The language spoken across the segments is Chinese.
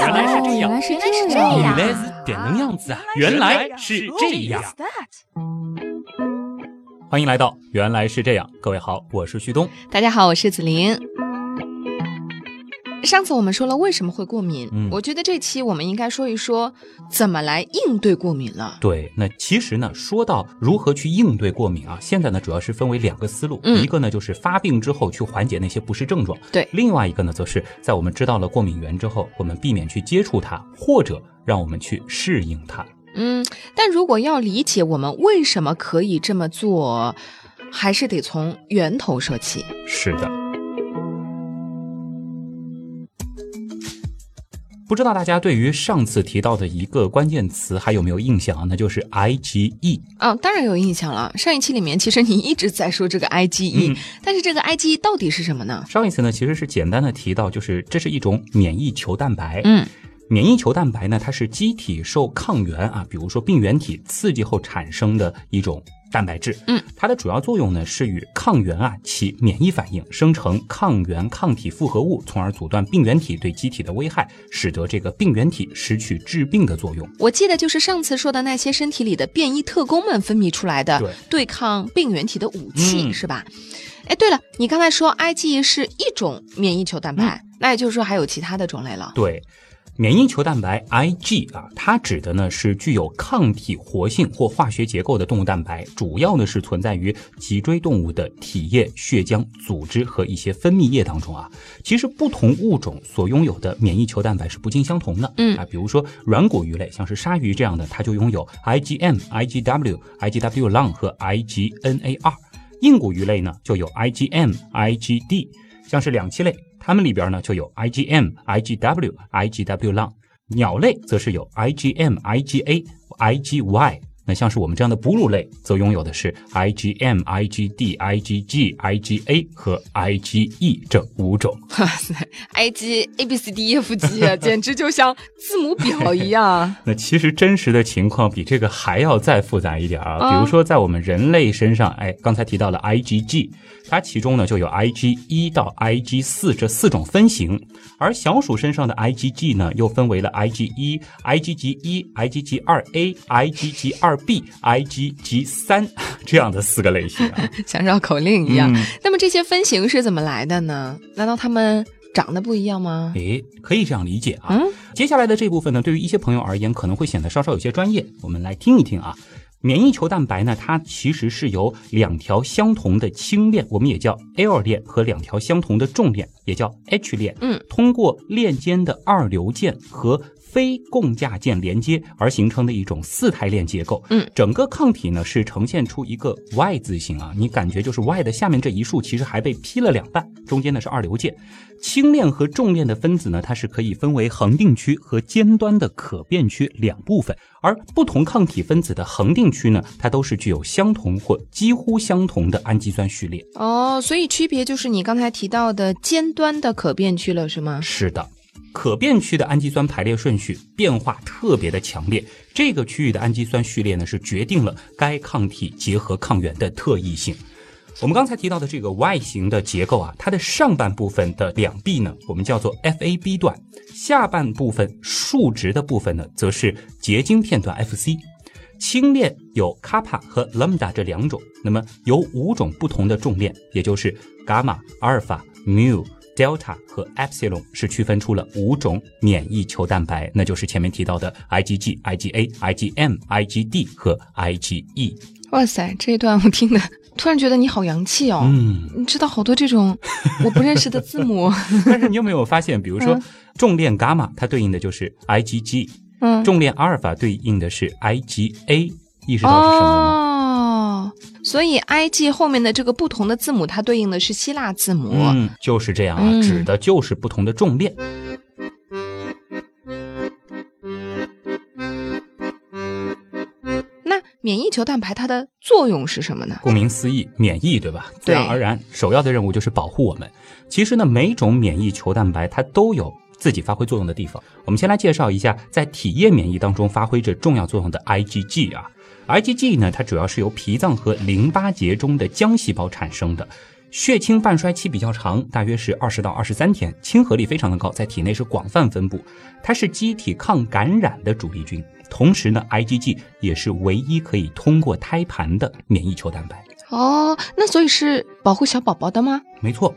原来是这样，原来是原来是这样，原来是这样子啊！原来是这样。欢迎来到原来是这样，各位好，我是旭东。大家好，我是子琳。上次我们说了为什么会过敏，嗯我觉得这期我们应该说一说怎么来应对过敏了。对，那其实呢，说到如何去应对过敏啊，现在呢主要是分为两个思路，嗯一个呢就是发病之后去缓解那些不适症状，对另外一个呢则是在我们知道了过敏源之后，我们避免去接触它，或者让我们去适应它。嗯，但如果要理解我们为什么可以这么做，还是得从源头说起。是的。不知道大家对于上次提到的一个关键词还有没有印象啊？那就是 IgE。哦，当然有印象了。上一期里面，其实你一直在说这个 IgE，、嗯但是这个 IgE 到底是什么呢？上一次呢，其实是简单的提到，就是这是一种免疫球蛋白。嗯，免疫球蛋白呢，它是机体受抗原啊，比如说病原体刺激后产生的一种蛋白质。嗯，它的主要作用呢是与抗原啊起免疫反应，生成抗原抗体复合物，从而阻断病原体对机体的危害，使得这个病原体失去致病的作用。我记得就是上次说的那些身体里的变异特工们分泌出来的对对抗病原体的武器，嗯是吧？哎，对了，你刚才说 IgE 是一种免疫球蛋白，那也就是说还有其他的种类了。对，免疫球蛋白 Ig 啊，它指的呢是具有抗体活性或化学结构的动物蛋白，主要呢是存在于脊椎动物的体液、血浆、组织和一些分泌液当中啊。其实不同物种所拥有的免疫球蛋白是不尽相同的。嗯啊，比如说软骨鱼类，像是鲨鱼这样的，它就拥有 IgM、IgW、IgW Long 和 IgNAR。硬骨鱼类呢就有 IgM、IgD，像是两栖类，它们里边呢就有 IgM、IgW、IgW 浪。鸟类则是有 IgM、IgA、IgY。那像是我们这样的哺乳类，则拥有的是 IgM、IgD、IgG、IgA 和 IgE 这五种。哇塞，IG A B C D E F G，啊 简直就像字母表一样。那其实真实的情况比这个还要再复杂一点啊。啊比如说，在我们人类身上，哎，刚才提到了 IgG，它其中呢就有 Ig 一到 Ig 四这四种分型，而小鼠身上的 IgG 呢又分为了 Ig 一、IgG 一、IgG 二 A、IgG 二 B、IgG 三这样的四个类型啊。像绕口令一样。嗯那么这些分型是怎么来的呢？难道它们长得不一样吗？诶，可以这样理解啊。嗯接下来的这部分呢，对于一些朋友而言，可能会显得稍稍有些专业。我们来听一听啊。免疫球蛋白呢，它其实是由两条相同的轻链，我们也叫 L 链，和两条相同的重链，也叫 H 链，嗯，通过链间的二硫键和非共价键连接而形成的一种四肽链结构。嗯，整个抗体呢是呈现出一个 Y 字形啊，你感觉就是 Y 的下面这一竖其实还被劈了两半，中间呢是二硫键。轻链和重链的分子呢，它是可以分为恒定区和尖端的可变区两部分，而不同抗体分子的恒定区呢，它都是具有相同或几乎相同的氨基酸序列。哦，所以区别就是你刚才提到的尖端的可变区了，是吗？是的，可变区的氨基酸排列顺序变化特别的强烈，这个区域的氨基酸序列呢，是决定了该抗体结合抗原的特异性。我们刚才提到的这个 Y 型的结构啊，它的上半部分的两臂呢，我们叫做 FAB 段；下半部分竖直的部分呢，则是结晶片段 FC。轻链有 kappa 和 lambda 这两种，那么有五种不同的重链，也就是伽马、阿尔法、mu、delta 和 epsilon 是区分出了五种免疫球蛋白，那就是前面提到的 IgG、IgA、IgM、IgD 和 IgE。哇塞，这一段我听的，突然觉得你好洋气哦。嗯，你知道好多这种我不认识的字母，但是你有没有发现，比如说嗯重链伽马，它对应的就是 IgG；嗯，重链阿尔法对应的是 IgA。意识到是什么了吗？哦，所以 IG 后面的这个不同的字母，它对应的是希腊字母。嗯，就是这样啊，嗯指的就是不同的重链。那免疫球蛋白它的作用是什么呢？顾名思义，免疫，对吧？自然而然，首要的任务就是保护我们。其实呢，每种免疫球蛋白它都有自己发挥作用的地方。我们先来介绍一下，在体液免疫当中发挥着重要作用的 IgG 啊。IgG 呢，它主要是由脾脏和淋巴结中的浆细胞产生的。血清半衰期比较长，大约是二十到二十三天，亲和力非常的高，在体内是广泛分布。它是机体抗感染的主力军，同时呢，IgG 也是唯一可以通过胎盘的免疫球蛋白。哦，那所以是保护小宝宝的吗？没错，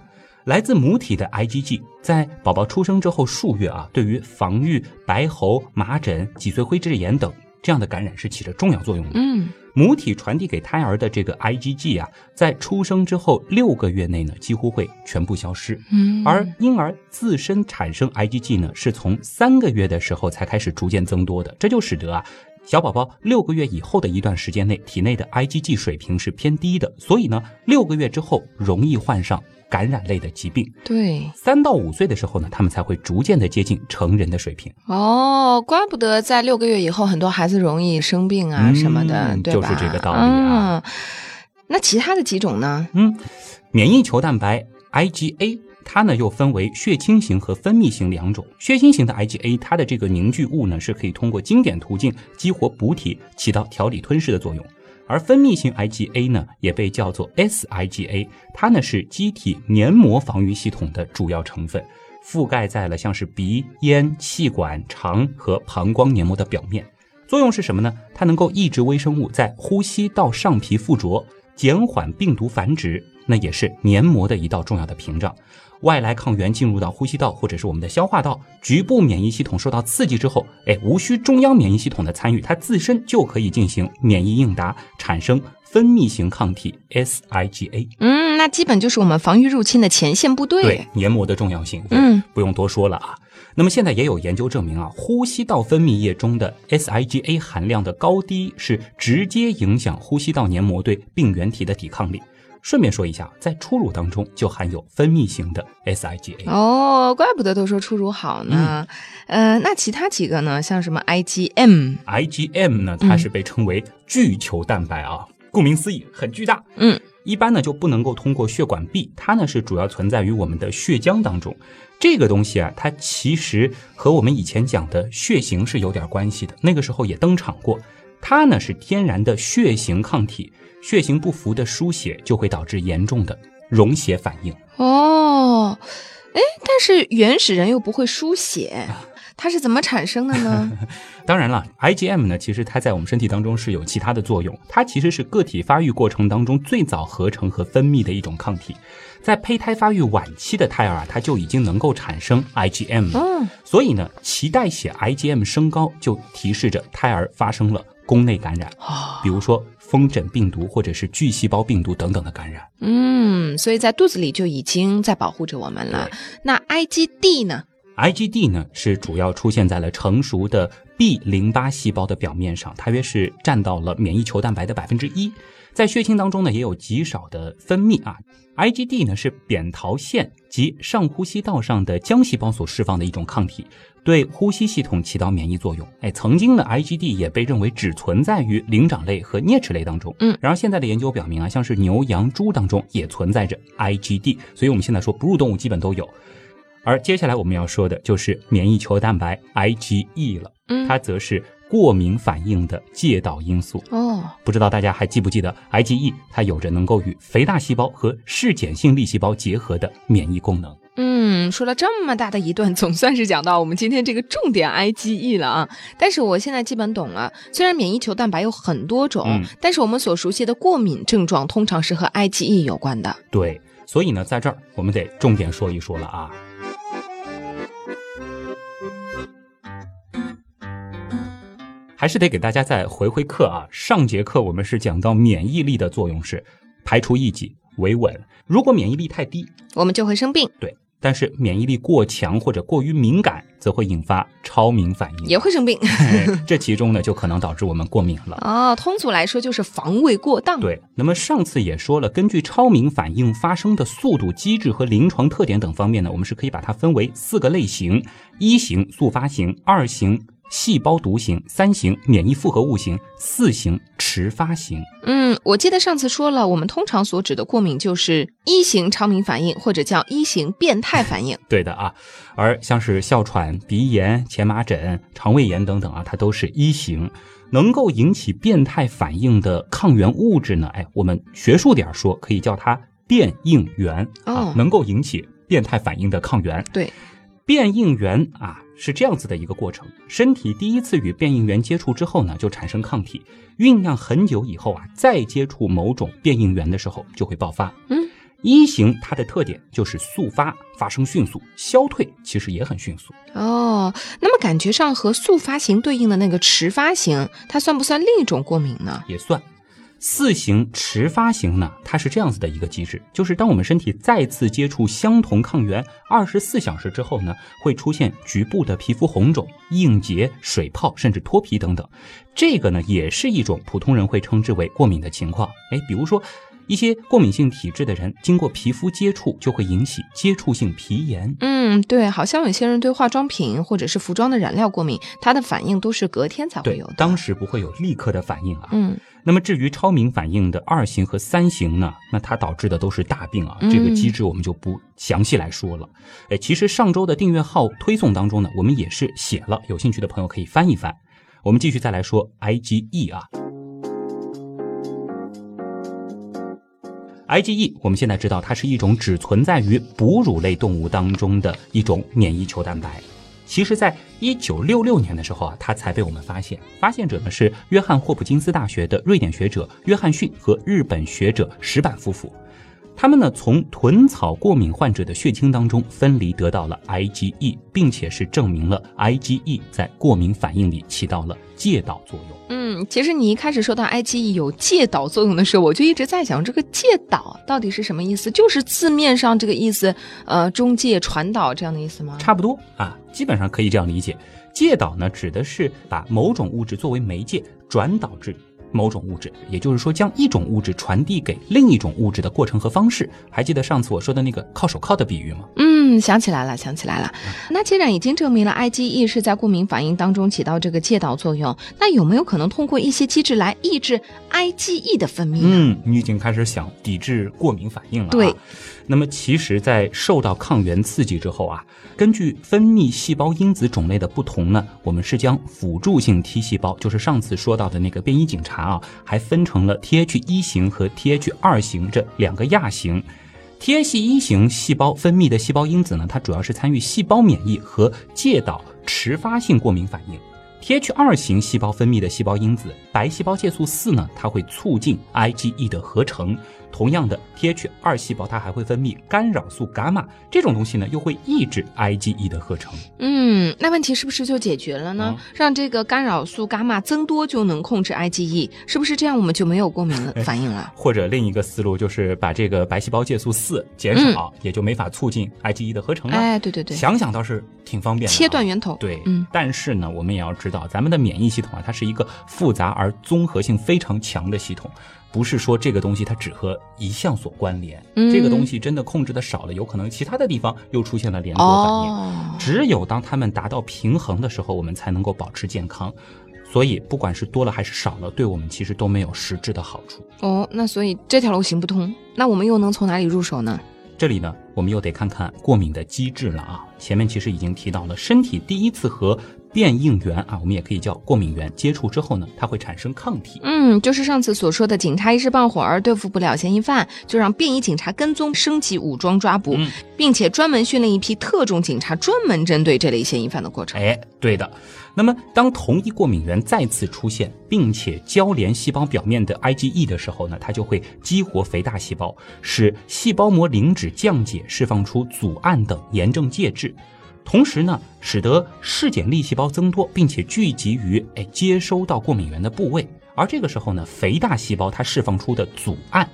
来自母体的 IgG 在宝宝出生之后数月啊，对于防御白喉、麻疹、脊髓灰质炎等这样的感染是起着重要作用的。嗯，母体传递给胎儿的这个 IgG 啊，在出生之后六个月内呢，几乎会全部消失。嗯而婴儿自身产生 IgG 呢，是从三个月的时候才开始逐渐增多的，这就使得啊，小宝宝六个月以后的一段时间内，体内的 IgG 水平是偏低的，所以呢，六个月之后容易患上感染类的疾病。对，三到五岁的时候呢，他们才会逐渐的接近成人的水平。哦，怪不得在六个月以后，很多孩子容易生病啊嗯什么的，对吧？就是这个道理啊嗯那其他的几种呢？嗯，免疫球蛋白 IgA。它呢又分为血清型和分泌型两种。血清型的 IgA，它的这个凝聚物呢是可以通过经典途径激活补体，起到调理吞噬的作用。而分泌型 IgA 呢，也被叫做 sIgA，它呢是机体黏膜防御系统的主要成分，覆盖在了像是鼻、咽、气管、肠和膀胱黏膜的表面。作用是什么呢？它能够抑制微生物在呼吸道上皮附着，减缓病毒繁殖，那也是黏膜的一道重要的屏障。外来抗原进入到呼吸道或者是我们的消化道，局部免疫系统受到刺激之后，哎，无需中央免疫系统的参与，它自身就可以进行免疫应答，产生分泌型抗体 sIgA。嗯，那基本就是我们防御入侵的前线部队。对黏膜的重要性，嗯，不用多说了啊。那么现在也有研究证明啊，呼吸道分泌液中的 sIgA 含量的高低是直接影响呼吸道黏膜对病原体的抵抗力。顺便说一下，在初乳当中就含有分泌型的 sIgA。哦，怪不得都说初乳好呢。嗯呃，那其他几个呢？像什么 IgM？IgM 呢，它是被称为巨球蛋白啊，顾名思义，很巨大。嗯，一般呢就不能够通过血管壁，它呢是主要存在于我们的血浆当中。这个东西啊，它其实和我们以前讲的血型是有点关系的，那个时候也登场过。它呢是天然的血型抗体，血型不符的输血就会导致严重的溶血反应。哦，哎，但是原始人又不会输血，它是怎么产生的呢？当然了，IgM 呢，其实它在我们身体当中是有其他的作用，它其实是个体发育过程当中最早合成和分泌的一种抗体，在胚胎发育晚期的胎儿啊，它就已经能够产生 IgM 了。嗯，所以呢，脐带血 IgM 升高就提示着胎儿发生了宫内感染，哦，比如说风疹病毒或者是巨细胞病毒等等的感染。嗯，所以在肚子里就已经在保护着我们了。那 IgD 呢？IgD 呢是主要出现在了成熟的 B 淋巴细胞的表面上，大约是占到了免疫球蛋白的百分之一。在血清当中呢，也有极少的分泌啊。IgD 呢是扁桃腺及上呼吸道上的浆细胞所释放的一种抗体，对呼吸系统起到免疫作用。哎，曾经的 IgD 也被认为只存在于灵长类和啮齿类当中。嗯，然而现在的研究表明啊，像是牛、羊、猪当中也存在着 IgD，所以我们现在说哺乳动物基本都有。而接下来我们要说的就是免疫球蛋白 IgE 了，嗯它则是过敏反应的介导因素。哦，不知道大家还记不记得 IgE？它有着能够与肥大细胞和嗜碱性粒细胞结合的免疫功能。嗯，说了这么大的一段，总算是讲到我们今天这个重点 IgE 了啊。但是我现在基本懂了，虽然免疫球蛋白有很多种，嗯但是我们所熟悉的过敏症状通常是和 IgE 有关的。对，所以呢，在这儿我们得重点说一说了啊。还是得给大家再回回课啊。上节课我们是讲到免疫力的作用是排除异己、维稳。如果免疫力太低，我们就会生病，对，但是免疫力过强或者过于敏感，则会引发超敏反应。也会生病。哎 这其中呢，就可能导致我们过敏了。哦，通俗来说就是防卫过当。对，那么上次也说了，根据超敏反应发生的速度、机制和临床特点等方面呢，我们是可以把它分为四个类型：一型速发型，二型细胞毒型，三型免疫复合物型，四型迟发型。嗯，我记得上次说了，我们通常所指的过敏就是一型超敏反应，或者叫一型变态反应。对的啊，而像是哮喘、鼻炎、前麻疹、肠胃炎等等啊，它都是一型。能够引起变态反应的抗原物质呢，哎，我们学术点说，可以叫它变应原哦啊，能够引起变态反应的抗原。对，变应原啊是这样子的一个过程，身体第一次与变应原接触之后呢，就产生抗体，酝酿很久以后啊，再接触某种变应原的时候就会爆发。嗯，一型它的特点就是速发，发生迅速，消退其实也很迅速。哦，那么感觉上和速发型对应的那个迟发型，它算不算另一种过敏呢？也算。四型迟发型呢，它是这样子的一个机制，就是当我们身体再次接触相同抗原，二十四小时之后呢，会出现局部的皮肤红肿、硬结、水泡，甚至脱皮等等。这个呢，也是一种普通人会称之为过敏的情况。哎，比如说一些过敏性体质的人，经过皮肤接触就会引起接触性皮炎。嗯，对，好像有些人对化妆品或者是服装的染料过敏，它的反应都是隔天才会有的。，当时不会有立刻的反应啊。嗯，那么至于超敏反应的二型和三型呢，那它导致的都是大病啊，嗯这个机制我们就不详细来说了。哎，其实上周的订阅号推送当中呢，我们也是写了，有兴趣的朋友可以翻一翻。我们继续再来说 IgE 啊。IgE，我们现在知道它是一种只存在于哺乳类动物当中的一种免疫球蛋白。其实，在一九六六年的时候啊，它才被我们发现。发现者呢是约翰霍普金斯大学的瑞典学者约翰逊和日本学者石板夫妇。他们呢从豚草过敏患者的血清当中分离得到了 IgE，并且是证明了 IgE 在过敏反应里起到了介导作用。嗯，其实你一开始说到 IgE 有介导作用的时候，我就一直在想，这个介导到底是什么意思？就是字面上这个意思，呃，中介、传导这样的意思吗？差不多啊，基本上可以这样理解。介导呢，指的是把某种物质作为媒介转导至某种物质，也就是说，将一种物质传递给另一种物质的过程和方式。还记得上次我说的那个靠手铐的比喻吗？嗯，想起来了，想起来了。那既然已经证明了 IgE 是在过敏反应当中起到这个介导作用，那有没有可能通过一些机制来抑制 IgE 的分泌呢？嗯，你已经开始想抵制过敏反应了、啊。对。那么，其实，在受到抗原刺激之后啊，根据分泌细胞因子种类的不同呢，我们是将辅助性 T 细胞，就是上次说到的那个便衣警察啊，还分成了 Th 一型和 Th 二型这两个亚型。Th 一型细胞分泌的细胞因子呢，它主要是参与细胞免疫和介导迟发性过敏反应。Th 二型细胞分泌的细胞因子白细胞介素四呢，它会促进 IgE 的合成。同样的，Th 二细胞它还会分泌干扰素伽马，这种东西呢又会抑制 IgE 的合成。嗯，那问题是不是就解决了呢？嗯让这个干扰素伽马增多就能控制 IgE，是不是这样我们就没有过敏了 反应了？或者另一个思路就是把这个白细胞介素四减少，也就没法促进 IgE 的合成了。哎，对对对，想想倒是挺方便的、啊。切断源头。对，嗯，但是呢，我们也要知道，咱们的免疫系统啊，它是一个复杂而综合性非常强的系统，不是说这个东西它只和一项所关联。嗯这个东西真的控制的少了，有可能其他的地方又出现了连锁反应。哦，只有当它们达到平衡的时候，我们才能够保持健康。所以，不管是多了还是少了，对我们其实都没有实质的好处。哦，那所以这条路行不通，那我们又能从哪里入手呢？这里呢，我们又得看看过敏的机制了啊。前面其实已经提到了，身体第一次和变应原啊，我们也可以叫过敏原接触之后呢，它会产生抗体。嗯，就是上次所说的，警察一时半会儿对付不了嫌疑犯，就让便衣警察跟踪，升级武装抓捕，嗯并且专门训练一批特种警察，专门针对这类嫌疑犯的过程。哎，对的。那么，当同一过敏原再次出现，并且交联细胞表面的 IgE 的时候呢，它就会激活肥大细胞，使细胞膜磷脂降解，释放出组胺等炎症介质。同时呢，使得嗜碱粒细胞增多，并且聚集于哎接收到过敏原的部位。而这个时候呢，肥大细胞它释放出的阻胺，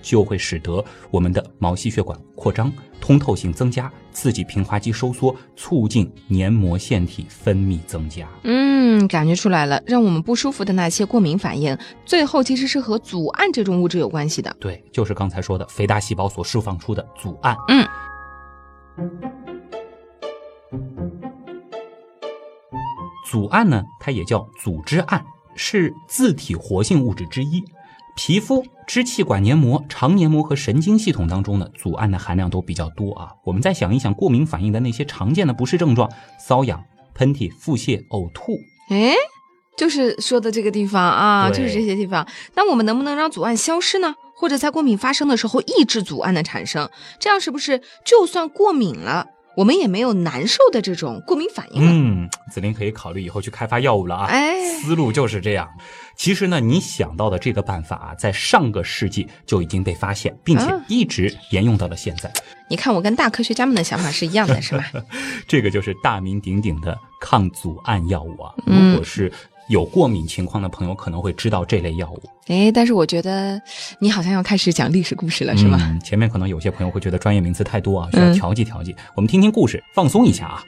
就会使得我们的毛细血管扩张、通透性增加，刺激平滑肌收缩，促进黏膜腺体分泌增加。嗯，感觉出来了，让我们不舒服的那些过敏反应，最后其实是和阻胺这种物质有关系的。对，就是刚才说的肥大细胞所释放出的阻胺。嗯。组胺呢，它也叫组织胺，是自体活性物质之一。皮肤、支气管黏膜、肠黏膜和神经系统当中呢，组胺的含量都比较多啊。我们再想一想过敏反应的那些常见的不适症状：瘙痒、喷嚏、腹泻、呕吐。哎，就是说的这个地方啊，就是这些地方。那我们能不能让阻胺消失呢？或者在过敏发生的时候抑制阻胺的产生？这样是不是就算过敏了，我们也没有难受的这种过敏反应了？嗯，紫琳可以考虑以后去开发药物了啊。哎思路就是这样。其实呢，你想到的这个办法啊，在上个世纪就已经被发现，并且啊一直沿用到了现在。你看，我跟大科学家们的想法是一样的，是吧？这个就是大名鼎鼎的抗组胺药物啊。嗯如果是有过敏情况的朋友，可能会知道这类药物，哎，但是我觉得你好像要开始讲历史故事了，是吗？嗯？前面可能有些朋友会觉得专业名词太多啊，需要嗯调剂调剂。我们听听故事，放松一下啊。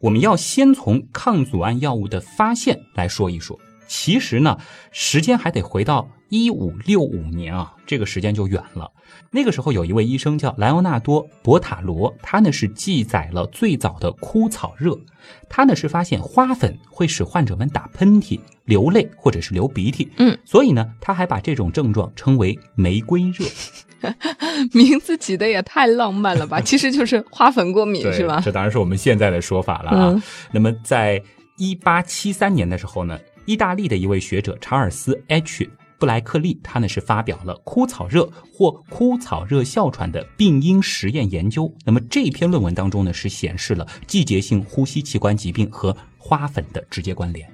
我们要先从抗组胺药物的发现来说一说。其实呢，时间还得回到一五六五年啊，这个时间就远了。那个时候有一位医生叫莱昂纳多·博塔罗，他呢是记载了最早的枯草热。他呢是发现花粉会使患者们打喷嚏、流泪或者是流鼻涕，嗯，所以呢他还把这种症状称为玫瑰热。名字起的也太浪漫了吧？其实就是花粉过敏，是吧？这当然是我们现在的说法了啊。嗯那么，在一八七三年的时候呢，意大利的一位学者查尔斯 ·H. 布莱克利，他呢是发表了枯草热或枯草热哮喘的病因实验研究。那么这篇论文当中呢，是显示了季节性呼吸器官疾病和花粉的直接关联。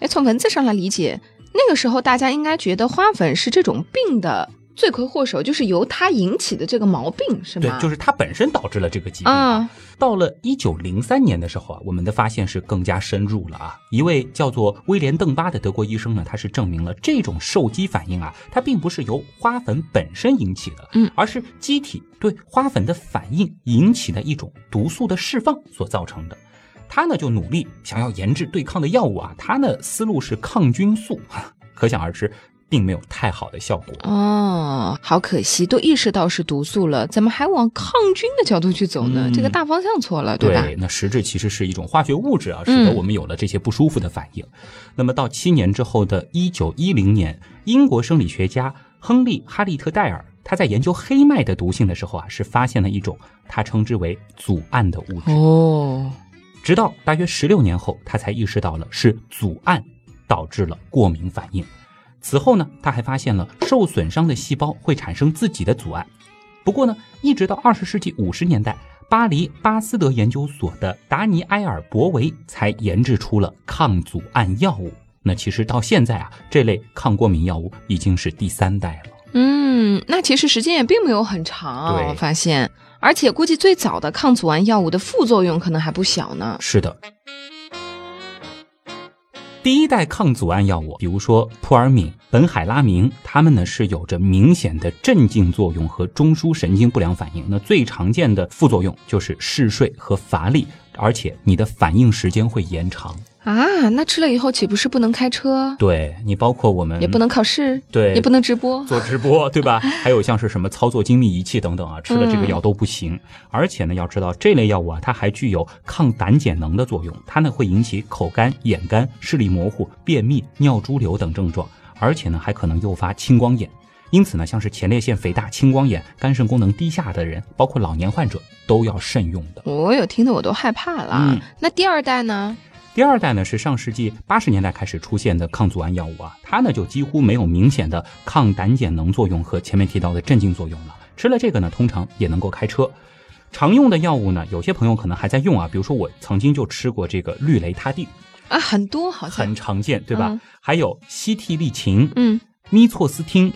哎，从文字上来理解，那个时候大家应该觉得花粉是这种病的罪魁祸首，就是由它引起的这个毛病，是吗？，对就是它本身导致了这个疾病。嗯，到了一九零三年的时候啊，我们的发现是更加深入了啊。一位叫做威廉·邓巴的德国医生呢，他是证明了这种受激反应啊，它并不是由花粉本身引起的，嗯，而是机体对花粉的反应引起的一种毒素的释放所造成的。他呢就努力想要研制对抗的药物啊，他呢思路是抗菌素，可想而知，并没有太好的效果。哦，好可惜，都意识到是毒素了，怎么还往抗菌的角度去走呢？嗯这个大方向错了，对吧？对，那实质其实是一种化学物质啊，使嗯得我们有了这些不舒服的反应。那么到七年之后的一九一零年，英国生理学家亨利·哈利特戴尔他在研究黑麦的毒性的时候啊，是发现了一种他称之为组胺的物质。哦，直到大约十六年后，他才意识到了是组胺导致了过敏反应。此后呢，他还发现了受损伤的细胞会产生自己的阻碍。不过呢，一直到二十世纪五十年代，巴黎巴斯德研究所的达尼埃尔·博维才研制出了抗组胺药物。那其实到现在啊，这类抗过敏药物已经是第三代了。嗯，那其实时间也并没有很长，对我发现，而且估计最早的抗组胺药物的副作用可能还不小呢。是的。第一代抗组胺药物，比如说扑尔敏、苯海拉明，它们呢是有着明显的镇静作用和中枢神经不良反应。那最常见的副作用就是嗜睡和乏力，而且你的反应时间会延长。啊，那吃了以后岂不是不能开车，对你，包括我们也不能考试，对也不能直播？做直播，对吧？还有像是什么操作精密仪器等等啊，吃了这个嗯药都不行。而且呢，要知道这类药物啊，它还具有抗胆碱能的作用，它呢会引起口干、眼干、视力模糊、便秘、尿潴留等症状，而且呢还可能诱发青光眼。因此呢，像是前列腺肥大、青光眼、肝肾功能低下的人，包括老年患者都要慎用的。我有听得我都害怕了。嗯那第二代呢？第二代呢是上世纪八十年代开始出现的抗组胺药物啊，它呢就几乎没有明显的抗胆碱能作用和前面提到的镇静作用了。吃了这个呢，通常也能够开车。常用的药物呢，有些朋友可能还在用啊，比如说我曾经就吃过这个氯雷他定，啊，很多好像很，常见，对吧？嗯还有西替利嗪、嗯，咪唑斯汀、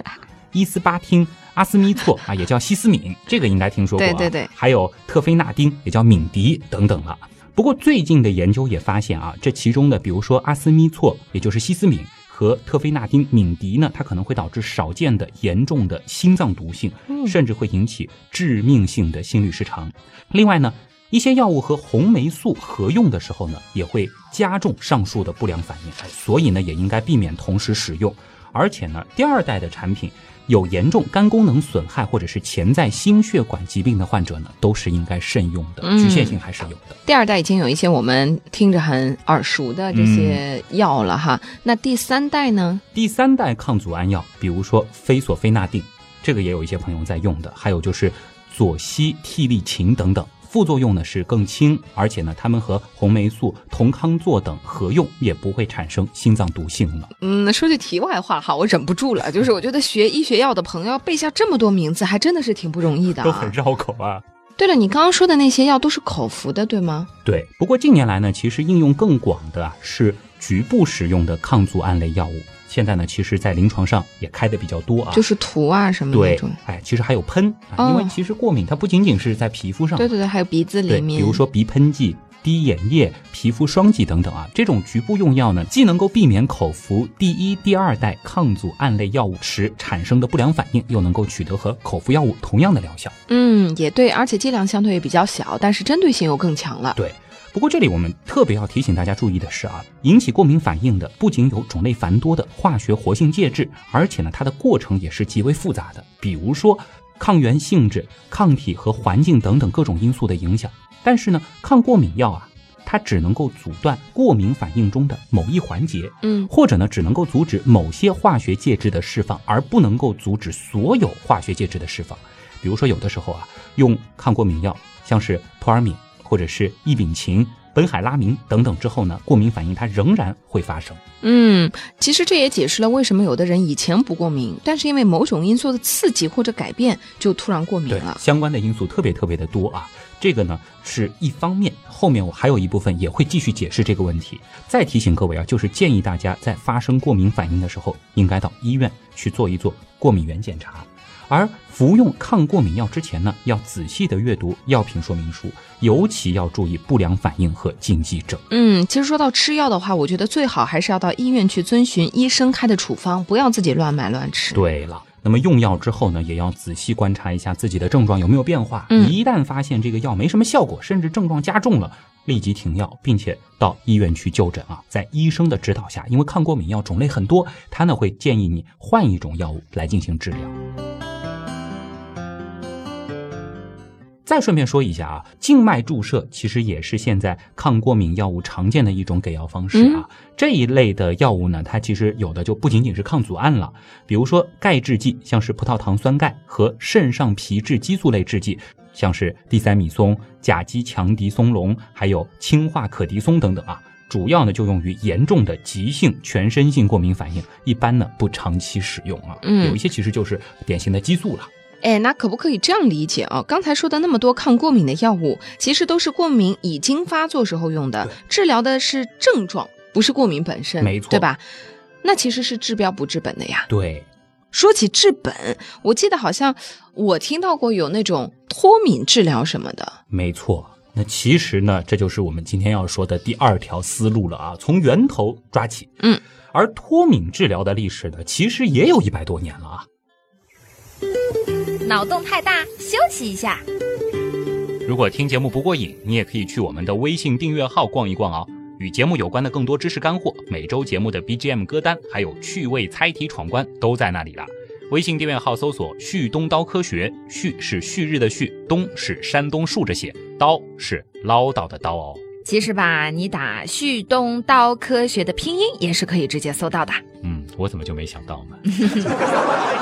伊斯巴汀、阿斯咪唑啊，也叫西斯敏，这个应该听说过、啊。对对对还有特非那丁，也叫敏迪等等了。不过最近的研究也发现啊，这其中的比如说阿斯咪唑，也就是西斯敏和特非那丁、敏迪呢，它可能会导致少见的严重的心脏毒性，嗯甚至会引起致命性的心律失常。另外呢，一些药物和红霉素合用的时候呢，也会加重上述的不良反应，哎所以呢，也应该避免同时使用。而且呢，第二代的产品有严重肝功能损害或者是潜在心血管疾病的患者呢，都是应该慎用的，嗯局限性还是有的。第二代已经有一些我们听着很耳熟的这些药了哈。那第三代呢？第三代抗组胺药，比如说非索非那定，这个也有一些朋友在用的，还有就是左西替利嗪等等，副作用呢是更轻，而且呢，它们和红霉素、酮康唑等合用也不会产生心脏毒性了。嗯，说句题外话哈，我忍不住了，就是我觉得学医学药的朋友要背下这么多名字，还真的是挺不容易的、啊。都很绕口啊。对了，你刚刚说的那些药都是口服的，对吗？对，不过近年来呢，其实应用更广的啊是局部使用的抗组胺类药物。现在呢，其实在临床上也开的比较多啊。就是涂啊什么那对种。，哎，其实还有喷啊，因为哦其实过敏它不仅仅是在皮肤上，对对对，还有鼻子里面，比如说鼻喷剂、滴眼液、皮肤霜剂等等啊，这种局部用药呢，既能够避免口服第一、第二代抗组胺类药物时产生的不良反应，又能够取得和口服药物同样的疗效。嗯，也对，而且剂量相对也比较小，但是针对性又更强了。对。不过这里我们特别要提醒大家注意的是啊，引起过敏反应的不仅有种类繁多的化学活性介质，而且呢，它的过程也是极为复杂的。比如说抗原性质、抗体和环境等等各种因素的影响。但是呢，抗过敏药啊，它只能够阻断过敏反应中的某一环节，嗯或者呢，只能够阻止某些化学介质的释放，而不能够阻止所有化学介质的释放。比如说，有的时候啊，用抗过敏药，像是扑尔敏或者是异丙嗪、苯海拉明等等之后呢，过敏反应它仍然会发生。嗯，其实这也解释了为什么有的人以前不过敏，但是因为某种因素的刺激或者改变，就突然过敏了，。相关的因素特别特别的多啊。这个呢是一方面，后面我还有一部分也会继续解释这个问题。再提醒各位啊，就是建议大家在发生过敏反应的时候，应该到医院去做一做过敏原检查。而服用抗过敏药之前呢，要仔细的阅读药品说明书，尤其要注意不良反应和禁忌症。嗯，其实说到吃药的话，我觉得最好还是要到医院去遵循医生开的处方，不要自己乱买乱吃。对了，那么用药之后呢，也要仔细观察一下自己的症状有没有变化。嗯一旦发现这个药没什么效果，甚至症状加重了，立即停药，并且到医院去就诊啊。在医生的指导下，因为抗过敏药种类很多，他呢会建议你换一种药物来进行治疗。再顺便说一下啊，静脉注射其实也是现在抗过敏药物常见的一种给药方式啊。这一类的药物呢，它其实有的就不仅仅是抗组胺了，比如说钙制剂，像是葡萄糖酸钙和肾上皮质激素类制剂，像是地塞米松、甲基强敌松龙，还有氢化可的松等等啊。主要呢就用于严重的急性全身性过敏反应，一般呢不长期使用啊。嗯有一些其实就是典型的激素了。哎，那可不可以这样理解啊？刚才说的那么多抗过敏的药物，其实都是过敏已经发作时候用的，治疗的是症状，不是过敏本身，没错对吧？那其实是治标不治本的呀。对，说起治本，我记得好像我听到过有那种脱敏治疗什么的。没错。那其实呢，这就是我们今天要说的第二条思路了啊，从源头抓起。嗯，而脱敏治疗的历史呢，其实也有一百多年了啊。脑洞太大，休息一下。如果听节目不过瘾，你也可以去我们的微信订阅号逛一逛哦。与节目有关的更多知识干货，每周节目的 BGM 歌单，还有趣味猜题闯关都在那里了。微信订阅号搜索“旭东刀科学”，旭是旭日的旭，东是山东竖着写，刀是唠叨的刀哦。其实吧，你打“旭东刀科学”的拼音也是可以直接搜到的。嗯，我怎么就没想到呢？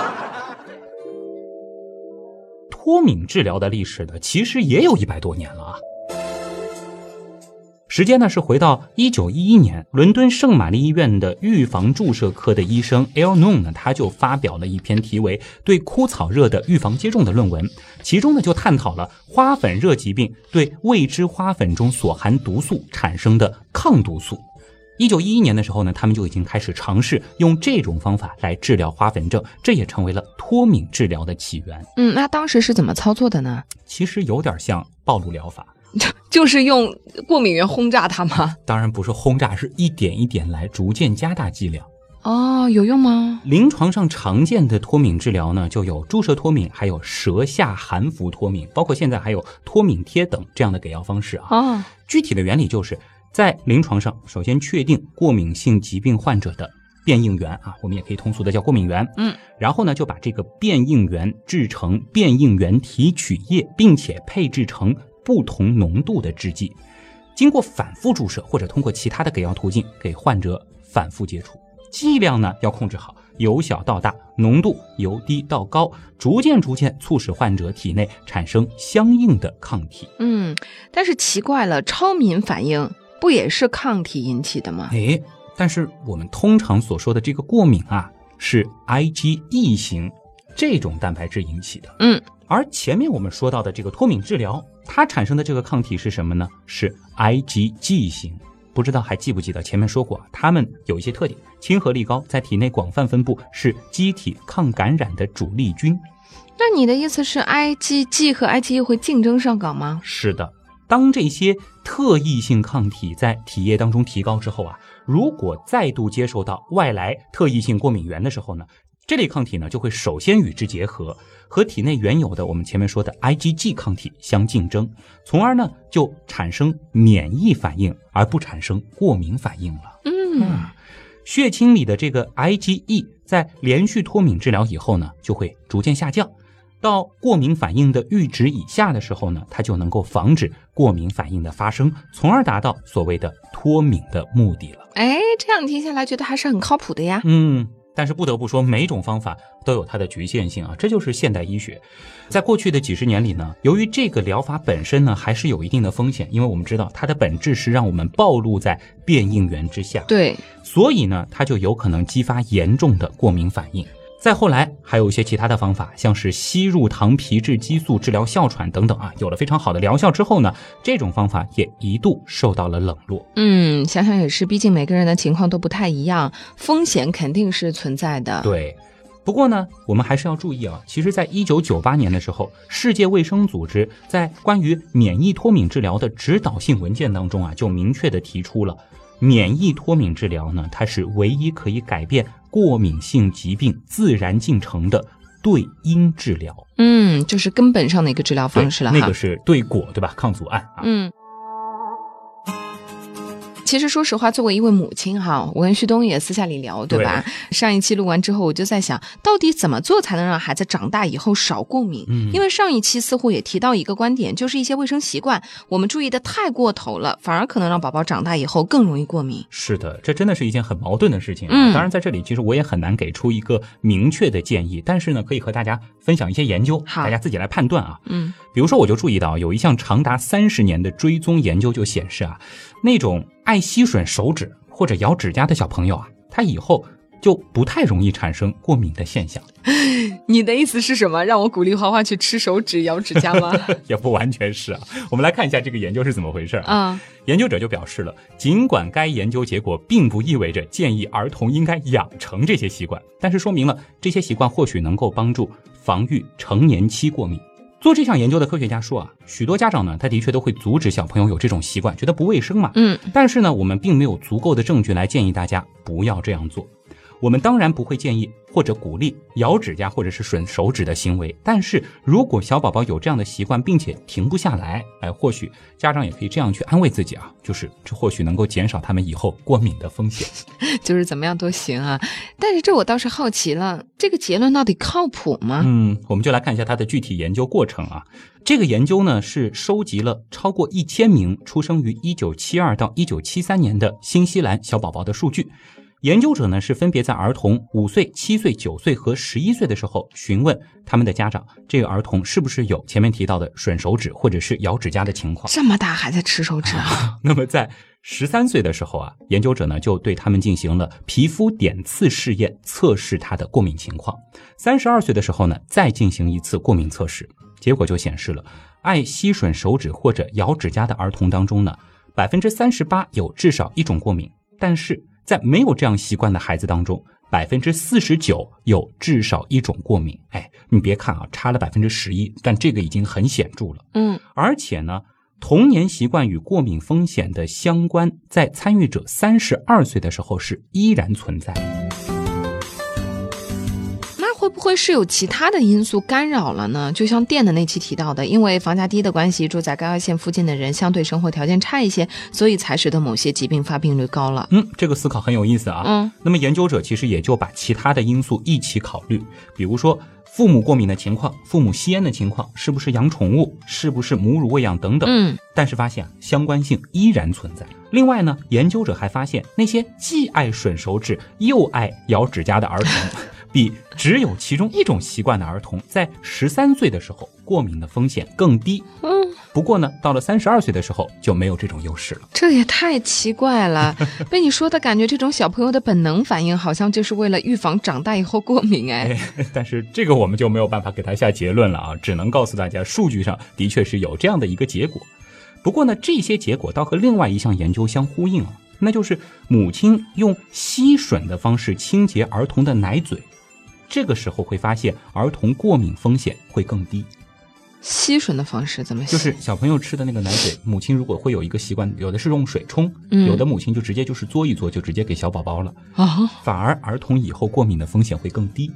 脱敏治疗的历史呢，其实也有一百多年了啊。时间呢是回到一九一一年，伦敦圣玛丽医院的预防注射科的医生 L. Noon 呢，他就发表了一篇题为《对枯草热的预防接种》的论文，其中呢就探讨了花粉热疾病对未知花粉中所含毒素产生的抗毒素。一九一一年的时候呢，他们就已经开始尝试用这种方法来治疗花粉症，这也成为了脱敏治疗的起源。嗯，那当时是怎么操作的呢？其实有点像暴露疗法，就是用过敏源轰炸它吗？当然不是轰炸，是一点一点来，逐渐加大剂量。哦，有用吗？临床上常见的脱敏治疗呢，就有注射脱敏，还有舌下含服脱敏，包括现在还有脱敏贴等这样的给药方式啊。哦，具体的原理就是在临床上，首先确定过敏性疾病患者的变应原啊，我们也可以通俗的叫过敏原。嗯，然后呢，就把这个变应原制成变应原提取液，并且配制成不同浓度的制剂，经过反复注射或者通过其他的给药途径给患者反复接触，剂量呢要控制好，由小到大，浓度由低到高，逐渐逐渐促使患者体内产生相应的抗体。嗯，但是奇怪了，超敏反应不也是抗体引起的吗？哎，但是我们通常所说的这个过敏啊，是 IgE 型这种蛋白质引起的。嗯，而前面我们说到的这个脱敏治疗，它产生的这个抗体是什么呢？是 IgG 型。不知道还记不记得前面说过，它们有一些特点：亲和力高，在体内广泛分布，是机体抗感染的主力军。那你的意思是 IgG 和 IgE 会竞争上岗吗？是的，当这些特异性抗体在体液当中提高之后啊，如果再度接受到外来特异性过敏源的时候呢，这类抗体呢就会首先与之结合，和体内原有的我们前面说的 IgG 抗体相竞争，从而呢就产生免疫反应，而不产生过敏反应了。嗯，血清里的这个 IgE 在连续脱敏治疗以后呢，就会逐渐下降，到过敏反应的阈值以下的时候呢，它就能够防止过敏反应的发生，从而达到所谓的脱敏的目的了。哎，这样听下来觉得还是很靠谱的呀。嗯，但是不得不说，每种方法都有它的局限性啊，这就是现代医学。在过去的几十年里呢，由于这个疗法本身呢还是有一定的风险，因为我们知道它的本质是让我们暴露在变应源之下，对，所以呢，它就有可能激发严重的过敏反应。再后来，还有一些其他的方法，像是吸入糖皮质激素治疗哮喘等等啊，有了非常好的疗效之后呢，这种方法也一度受到了冷落。嗯，想想也是，毕竟每个人的情况都不太一样，风险肯定是存在的。对，不过呢，我们还是要注意啊。其实，在一九九八年的时候，世界卫生组织在关于免疫脱敏治疗的指导性文件当中啊，就明确的提出了，免疫脱敏治疗呢，它是唯一可以改变过敏性疾病自然进程的对因治疗。嗯，就是根本上的一个治疗方式了哈。那个是对果，对吧？抗组胺啊。嗯。其实说实话，作为一位母亲哈，我跟旭东也私下里聊，对吧？上一期录完之后，我就在想，到底怎么做才能让孩子长大以后少过敏？嗯因为上一期似乎也提到一个观点，就是一些卫生习惯我们注意的太过头了，反而可能让宝宝长大以后更容易过敏。是的，这真的是一件很矛盾的事情啊。嗯当然，在这里其实我也很难给出一个明确的建议，但是呢，可以和大家分享一些研究，大家自己来判断啊。嗯比如说，我就注意到有一项长达三十年的追踪研究就显示啊，那种爱吸吮手指或者咬指甲的小朋友啊，他以后就不太容易产生过敏的现象。你的意思是什么？让我鼓励花花去吃手指、咬指甲吗？也不完全是啊。我们来看一下这个研究是怎么回事啊。啊，研究者就表示了，尽管该研究结果并不意味着建议儿童应该养成这些习惯，但是说明了这些习惯或许能够帮助防御成年期过敏。做这项研究的科学家说啊，许多家长呢，他的确都会阻止小朋友有这种习惯，觉得不卫生嘛。嗯，但是呢，我们并没有足够的证据来建议大家不要这样做。我们当然不会建议或者鼓励咬指甲或者是吮手指的行为，但是如果小宝宝有这样的习惯，并且停不下来，哎，或许家长也可以这样去安慰自己啊，就是这或许能够减少他们以后过敏的风险。就是怎么样都行啊。但是这我倒是好奇了，这个结论到底靠谱吗？嗯，我们就来看一下它的具体研究过程啊。这个研究呢是收集了超过一千名出生于一九七二到一九七三年的新西兰小宝宝的数据。研究者呢是分别在儿童五岁、七岁、九岁和十一岁的时候询问他们的家长，这个儿童是不是有前面提到的吮手指或者是咬指甲的情况。这么大还在吃手指啊？那么在十三岁的时候啊，研究者呢就对他们进行了皮肤点刺试验，测试他的过敏情况。三十二岁的时候呢，再进行一次过敏测试，结果就显示了，爱吸吮手指或者咬指甲的儿童当中呢，百分之三十八有至少一种过敏，但是在没有这样习惯的孩子当中，百分之四十九有至少一种过敏。哎，你别看啊，差了百分之十一，但这个已经很显著了。嗯，而且呢，童年习惯与过敏风险的相关，在参与者三十二岁的时候是依然存在。那会不会是有其他的因素干扰了呢？就像电的那期提到的，因为房价低的关系，住在高压线附近的人相对生活条件差一些，所以才使得某些疾病发病率高了。嗯，这个思考很有意思啊。嗯，那么研究者其实也就把其他的因素一起考虑，比如说父母过敏的情况、父母吸烟的情况，是不是养宠物，是不是母乳喂养等等。嗯，但是发现啊，相关性依然存在。另外呢，研究者还发现，那些既爱吮手指又爱咬指甲的儿童，比只有其中一种习惯的儿童，在十三岁的时候过敏的风险更低。嗯，不过呢，到了三十二岁的时候就没有这种优势了。这也太奇怪了。被你说的感觉，这种小朋友的本能反应，好像就是为了预防长大以后过敏。哎，但是这个我们就没有办法给他下结论了啊，只能告诉大家，数据上的确是有这样的一个结果。不过呢，这些结果倒和另外一项研究相呼应啊，那就是母亲用吸吮的方式清洁儿童的奶嘴，这个时候会发现儿童过敏风险会更低。吸吮的方式怎么吸？就是小朋友吃的那个奶嘴，母亲如果会有一个习惯，有的是用水冲，嗯有的母亲就直接就是嘬一嘬就直接给小宝宝了。啊，反而儿童以后过敏的风险会更低。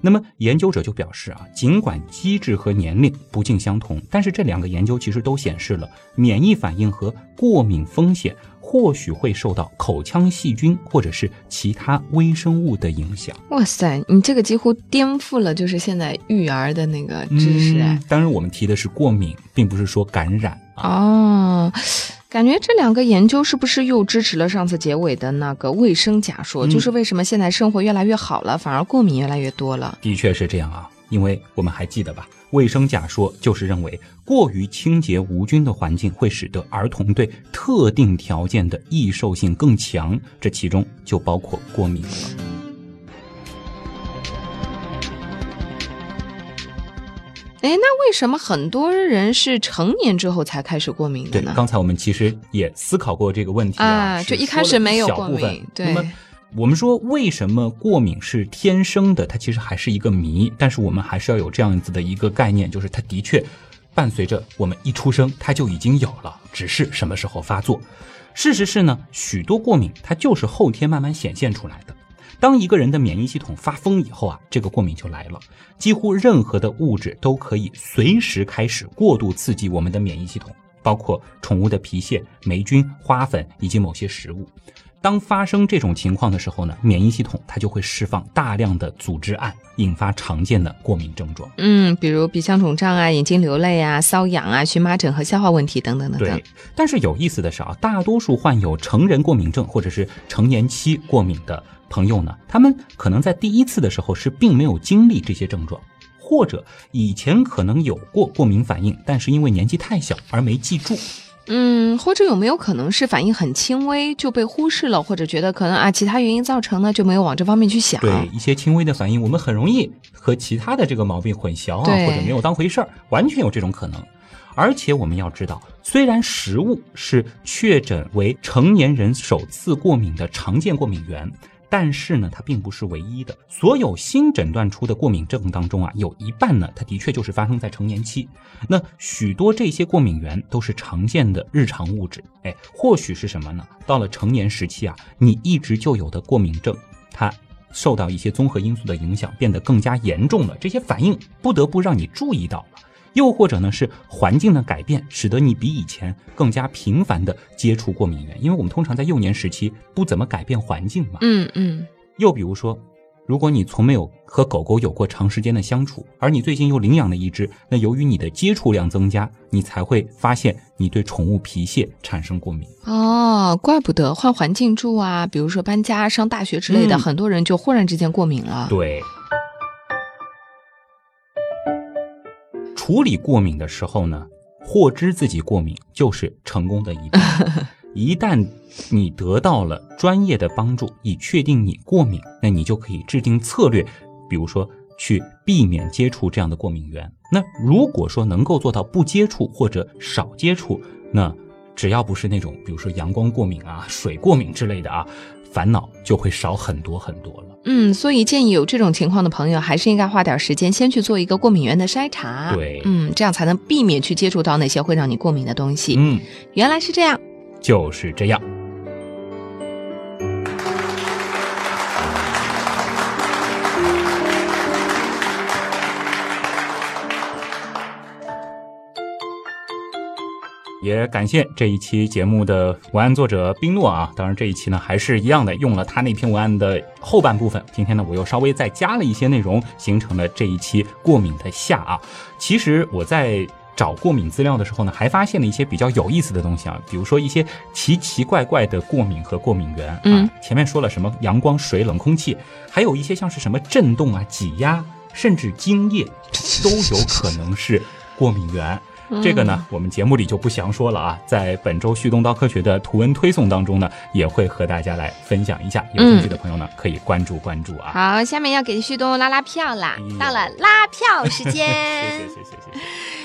那么研究者就表示啊，尽管机制和年龄不尽相同，但是这两个研究其实都显示了免疫反应和过敏风险或许会受到口腔细菌或者是其他微生物的影响。哇塞，你这个几乎颠覆了就是现在育儿的那个知识哎嗯。当然，我们提的是过敏，并不是说感染啊。哦，感觉这两个研究是不是又支持了上次结尾的那个卫生假说？嗯就是为什么现在生活越来越好了，反而过敏越来越多了？的确是这样啊，因为我们还记得吧，卫生假说就是认为过于清洁无菌的环境会使得儿童对特定条件的易受性更强，这其中就包括过敏了。哎，那为什么很多人是成年之后才开始过敏的对，呢？刚才我们其实也思考过这个问题啊，啊就一开始没有过敏对那么我们说为什么过敏是天生的？它其实还是一个谜，但是我们还是要有这样子的一个概念，就是它的确伴随着我们一出生，它就已经有了，只是什么时候发作。事实是呢，许多过敏它就是后天慢慢显现出来的。当一个人的免疫系统发疯以后啊，这个过敏就来了。几乎任何的物质都可以随时开始过度刺激我们的免疫系统，包括宠物的皮屑、霉菌、花粉以及某些食物。当发生这种情况的时候呢，免疫系统它就会释放大量的组织胺，引发常见的过敏症状。嗯，比如鼻腔肿胀啊、眼睛流泪啊、瘙痒啊、荨麻疹和消化问题等等等等对。，但是有意思的是啊，大多数患有成人过敏症或者是成年期过敏的朋友呢，他们可能在第一次的时候是并没有经历这些症状，或者以前可能有过过敏反应，但是因为年纪太小而没记住。嗯，或者有没有可能是反应很轻微就被忽视了，或者觉得可能啊其他原因造成呢，就没有往这方面去想。对一些轻微的反应，我们很容易和其他的这个毛病混淆啊，或者没有当回事儿，完全有这种可能。而且我们要知道，虽然食物是确诊为成年人首次过敏的常见过敏源，但是呢，它并不是唯一的。所有新诊断出的过敏症当中啊，有一半呢，它的确就是发生在成年期。那许多这些过敏源都是常见的日常物质，哎，或许是什么呢？到了成年时期啊，你一直就有的过敏症，它受到一些综合因素的影响，变得更加严重了。这些反应不得不让你注意到。又或者呢，是环境的改变，使得你比以前更加频繁的接触过敏源，因为我们通常在幼年时期不怎么改变环境嘛。嗯嗯，又比如说，如果你从没有和狗狗有过长时间的相处，而你最近又领养了一只，那由于你的接触量增加，你才会发现你对宠物皮屑产生过敏。哦，怪不得换环境住啊，比如说搬家、上大学之类的，嗯很多人就忽然之间过敏了。对。处理过敏的时候呢，获知自己过敏就是成功的一半。一旦你得到了专业的帮助，以确定你过敏，那你就可以制定策略，比如说去避免接触这样的过敏源。那如果说能够做到不接触或者少接触，那只要不是那种比如说阳光过敏啊、水过敏之类的啊，烦恼就会少很多很多了。嗯，所以建议有这种情况的朋友，还是应该花点时间先去做一个过敏源的筛查。对嗯，这样才能避免去接触到那些会让你过敏的东西。嗯，原来是这样。就是这样。也感谢这一期节目的文案作者冰诺啊，当然这一期呢还是一样的，用了他那篇文案的后半部分。今天呢，我又稍微再加了一些内容，形成了这一期过敏的下啊。其实我在找过敏资料的时候呢，还发现了一些比较有意思的东西啊，比如说一些奇奇怪怪的过敏和过敏源啊。嗯前面说了什么阳光、水、冷空气，还有一些像是什么震动啊、挤压，甚至精液，都有可能是过敏源。这个呢，我们节目里就不详说了啊，在本周旭东刀科学的图文推送当中呢，也会和大家来分享一下。有兴趣的朋友呢，可以关注关注啊。好，下面要给旭东拉拉票啦到了拉票时间。谢谢谢谢谢谢。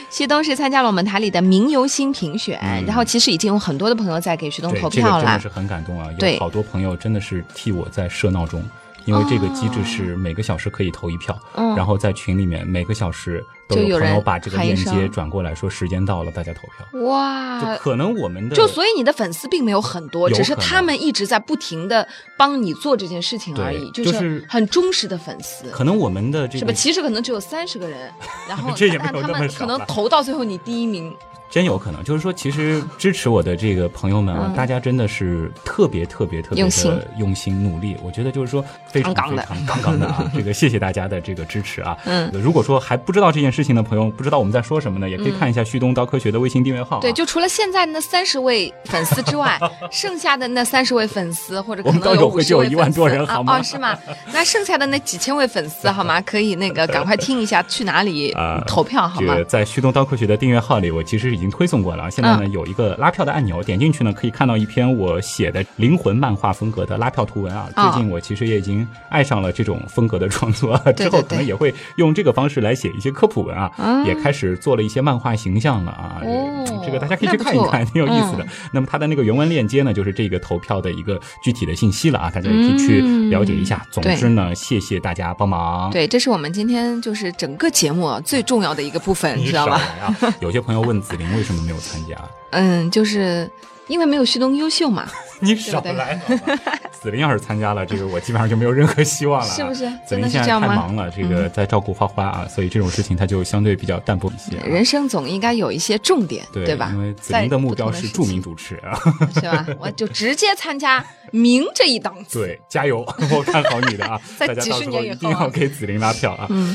旭东是参加了我们台里的名游星评选，嗯然后其实已经有很多的朋友在给旭东，投票了这个真的是。很感动啊！有好多朋友真的是替我在设闹钟，因为这个机制是每个小时可以投一票，嗯然后在群里面每个小时都就有人朋友把这个链接转过来说时间到了，大家投票。就哇，可能我们的就所以你的粉丝并没有很多，只是他们一直在不停的帮你做这件事情而已，就就是是很忠实的粉丝。可能我们的这是吧？个其实可能只有三十个人，然后 这也没但他有那么少们可能投到最后你第一名，真有可能，就是说，其实支持我的这个朋友们啊，嗯大家真的是特别特别特别用心的用心努力。我觉得就是说非常非常杠杠的啊，这个谢谢大家的这个支持啊。嗯，如果说还不知道这件事情的朋友，不知道我们在说什么呢，也可以看一下旭东刀科学的微信订阅号、啊。对，就除了现在那三十位粉丝之外，剩下的那三十位粉丝或者可能有五十会就有一万多人好吗啊？哦，是吗？那剩下的那几千位粉丝 好吗？可以那个赶快听一下去哪里 啊投票好吗这个？在旭东刀科学的订阅号里，我其实已经推送过了啊。现在呢，嗯有一个拉票的按钮，点进去呢，可以看到一篇我写的灵魂漫画风格的拉票图文啊。哦最近我其实也已经爱上了这种风格的创作，对之后可能也会用这个方式来写一些科普文啊，嗯也开始做了一些漫画形象了啊。哦这这个大家可以去看一看，挺有意思的嗯。那么它的那个原文链接呢，就是这个投票的一个具体的信息了啊，大家也可以去了解一下。总之呢，谢谢大家帮忙。对，这是我们今天就是整个节目啊最重要的一个部分，你知道吧？啊！有些朋友问子玲为什么没有参加，嗯，就是因为没有旭东优秀嘛，你少对来？子玲要是参加了，这个我基本上就没有任何希望了、啊，是不是子真玲现在太忙了，这个在照顾花花啊，所以这种事情他就相对比较淡薄一些、啊。人生总应该有一些重点，对吧？因为子在玲的目标是著名主持啊。是吧？我就直接参加明这一档次。对，加油！我看好你的啊！在大家几十到时候一年以后一定要给子玲拉票啊！嗯，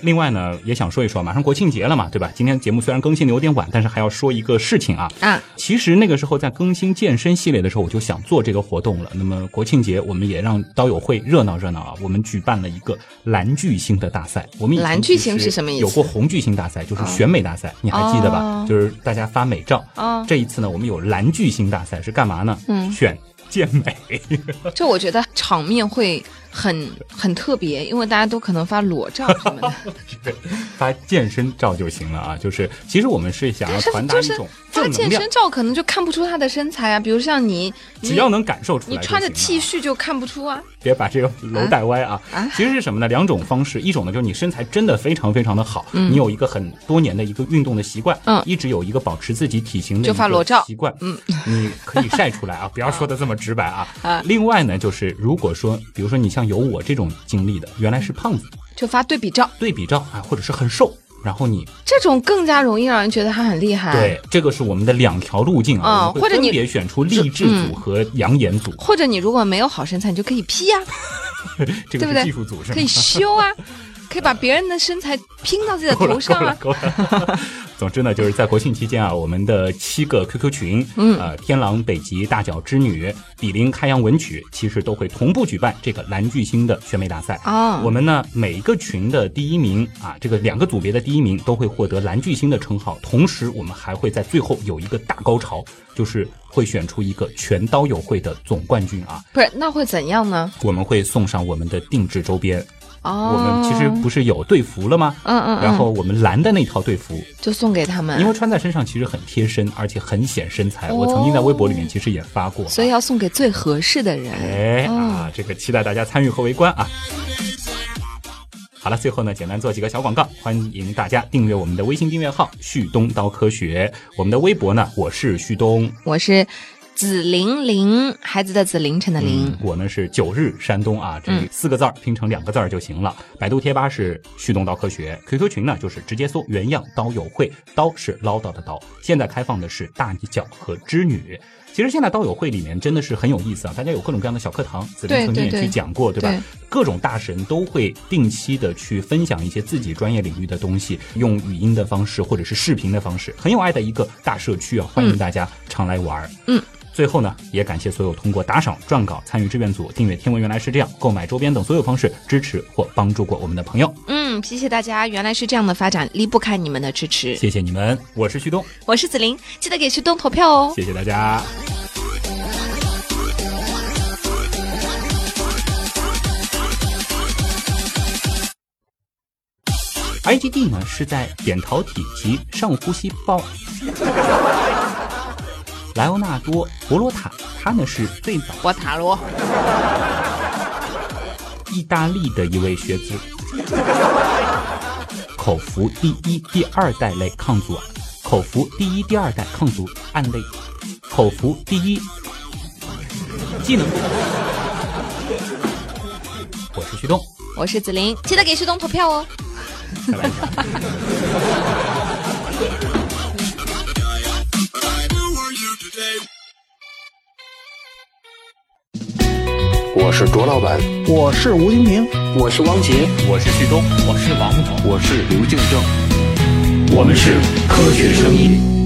另外呢，也想说一说，马上国庆节了嘛，对吧？今天节目虽然更新的有点晚，但是还要说一个事情啊。啊，其实那个时候在更新健身系列的时候，我就想做这个活动了。那么国庆节，我们也让刀友会热闹热闹啊！我们举办了一个蓝巨星的大赛。我们蓝巨星是什么意思有过红巨星大赛，就是选美大赛，你还记得吧？哦就是大家发美照。啊这一次呢，我们有蓝巨星大赛，是干嘛呢？嗯选健美。就我觉得场面会很 很特别，因为大家都可能发裸照什么的。发健身照就行了啊！就是其实我们是想要传达就是一种发正能量健身，照可能就看不出他的身材啊，比如像你，你只要能感受出来你穿着 T 恤就看不出啊。别把这个楼带歪啊！啊？其实是什么呢？两种方式，一种呢就是你身材真的非常非常的好，你有一个很多年的一个运动的习惯，嗯。一直有一个保持自己体型的就一个发裸照习惯，嗯，你可以晒出来啊，不要说的这么直白啊。啊。另外呢，就是如果说，比如说你像有我这种经历的，原来是胖子，就发对比照，对比照啊，或者是很瘦，然后你这种更加容易让人觉得他很厉害。，对这个是我们的两条路径啊，或者你分别选出励志嗯组和养眼组，或者你如果没有好身材，你就可以 P 呀、对不对技术组是吗？可以修啊，可以把别人的身材拼到自己的头上啊。总之呢，就是在国庆期间啊，我们的七个 QQ 群，嗯呃，天狼、北极、大脚织女、比邻、开阳文曲，其实都会同步举办这个蓝巨星的选美大赛。哦我们呢每一个群的第一名啊，这个两个组别的第一名都会获得蓝巨星的称号，同时我们还会在最后有一个大高潮，就是会选出一个全刀友会的总冠军啊，不是，那会怎样呢？我们会送上我们的定制周边。哦，我们其实不是有队服了吗？嗯嗯嗯然后我们蓝的那套队服，就送给他们，因为穿在身上其实很贴身，而且很显身材。我曾经在微博里面其实也发过，哦所以要送给最合适的人。哎哦啊，这个期待大家参与和围观啊。好了，最后呢，简单做几个小广告，欢迎大家订阅我们的微信订阅号“旭东刀科学”，我们的微博呢，我是旭东。我是子玲玲，孩子的紫，凌晨的凌。我呢是九日山东啊，这四个字儿拼成两个字儿就行了。百度贴吧是旭东刀科学，QQ 群呢就是直接搜原样刀友会，刀是唠叨的刀。现在开放的是大尼角和织女。其实现在刀友会里面真的是很有意思啊，大家有各种各样的小课堂，子林曾经也去讲过，对吧？各种大神都会定期的去分享一些自己专业领域的东西，用语音的方式或者是视频的方式，很有爱的一个大社区啊，欢迎大家常来玩。嗯。最后呢，也感谢所有通过打赏、撰稿、参与志愿组、订阅《天文原来是这样》、购买周边等所有方式支持或帮助过我们的朋友。嗯，谢谢大家，原来是这样的发展离不开你们的支持，谢谢你们。我是旭东，我是子琳，记得给旭东投票哦。谢谢大家。IgD 呢是在扁桃体及上呼吸道。莱欧纳多·博罗塔，他呢是最早博塔罗，意大利的一位学子，口服第一、第二代类抗组，口服第一、第二代抗组胺类，口服第一技能。我是旭东，我是紫菱，记得给旭东投票哦。我是卓老板，我是吴京平，我是汪杰，我是旭东，我是王总，我是刘敬正，我们是科学声音。